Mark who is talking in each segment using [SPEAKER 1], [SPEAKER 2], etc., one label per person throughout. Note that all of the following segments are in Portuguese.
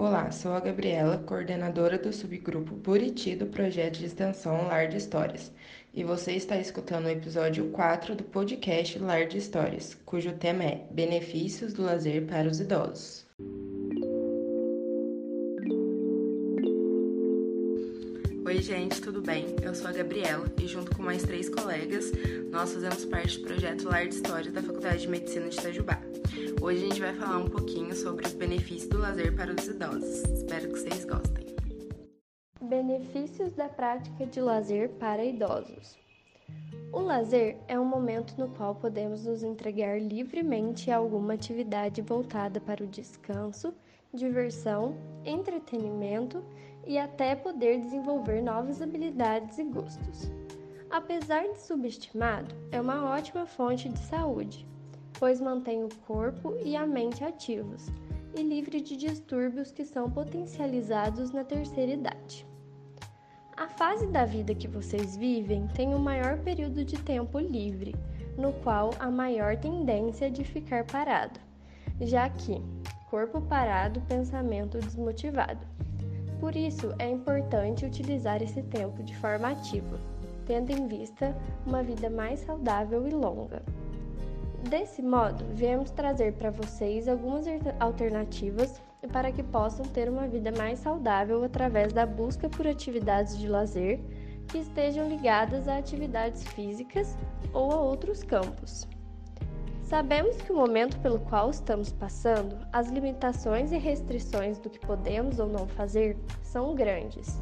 [SPEAKER 1] Olá, sou a Gabriela, coordenadora do subgrupo Buriti do projeto de extensão Lar de Histórias, e você está escutando o episódio 4 do podcast Lar de Histórias, cujo tema é Benefícios do Lazer para os Idosos. Oi, gente, tudo bem? Eu sou a Gabriela e, junto com mais três colegas, nós fazemos parte do projeto Lar de História da Faculdade de Medicina de Itajubá. Hoje a gente vai falar um pouquinho sobre os benefícios do lazer para os idosos. Espero que vocês gostem.
[SPEAKER 2] Benefícios da prática de lazer para idosos. O lazer é um momento no qual podemos nos entregar livremente a alguma atividade voltada para o descanso, diversão, entretenimento e até poder desenvolver novas habilidades e gostos. Apesar de subestimado, é uma ótima fonte de saúde, pois mantém o corpo e a mente ativos e livre de distúrbios que são potencializados na terceira idade. A fase da vida que vocês vivem tem o um maior período de tempo livre, no qual a maior tendência de ficar parado, já que corpo parado, pensamento desmotivado. Por isso, é importante utilizar esse tempo de forma ativa, tendo em vista uma vida mais saudável e longa. Desse modo, viemos trazer para vocês algumas alternativas para que possam ter uma vida mais saudável através da busca por atividades de lazer que estejam ligadas a atividades físicas ou a outros campos. Sabemos que o momento pelo qual estamos passando, as limitações e restrições do que podemos ou não fazer são grandes.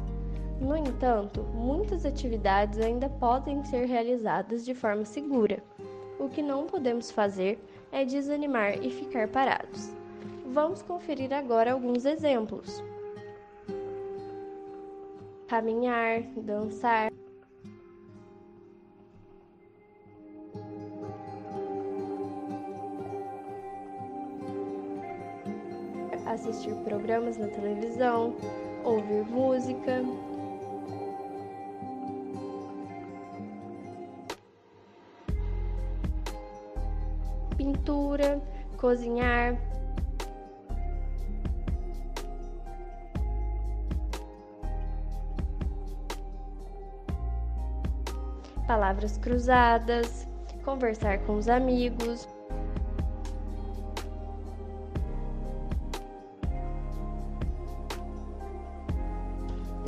[SPEAKER 2] No entanto, muitas atividades ainda podem ser realizadas de forma segura. O que não podemos fazer é desanimar e ficar parados. Vamos conferir agora alguns exemplos: caminhar, dançar. Assistir programas na televisão, ouvir música. Pintura, cozinhar. Palavras cruzadas, conversar com os amigos.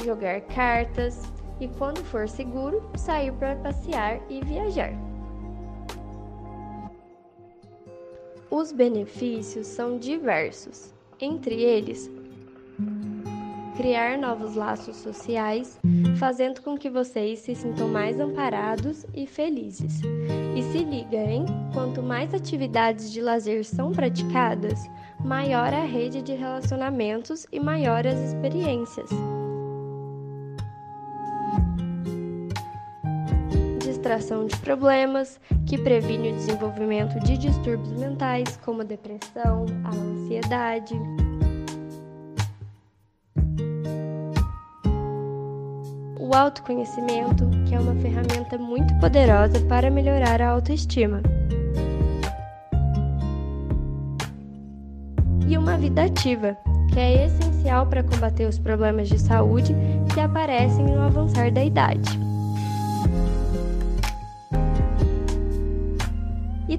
[SPEAKER 2] Jogar cartas e, quando for seguro, sair para passear e viajar. Os benefícios são diversos, entre eles, criar novos laços sociais, fazendo com que vocês se sintam mais amparados e felizes. E se liga, hein? Quanto mais atividades de lazer são praticadas, maior a rede de relacionamentos e maior as experiências. Distração de problemas, que previne o desenvolvimento de distúrbios mentais, como a depressão, a ansiedade. O autoconhecimento, que é uma ferramenta muito poderosa para melhorar a autoestima. E uma vida ativa, que é essencial para combater os problemas de saúde que aparecem no avançar da idade.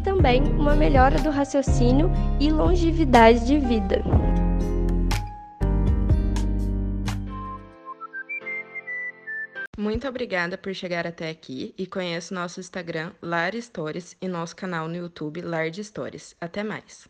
[SPEAKER 2] Também uma melhora do raciocínio e longevidade de vida.
[SPEAKER 1] Muito obrigada por chegar até aqui e conheça nosso Instagram Lar Stories e nosso canal no YouTube Lar de Stories. Até mais!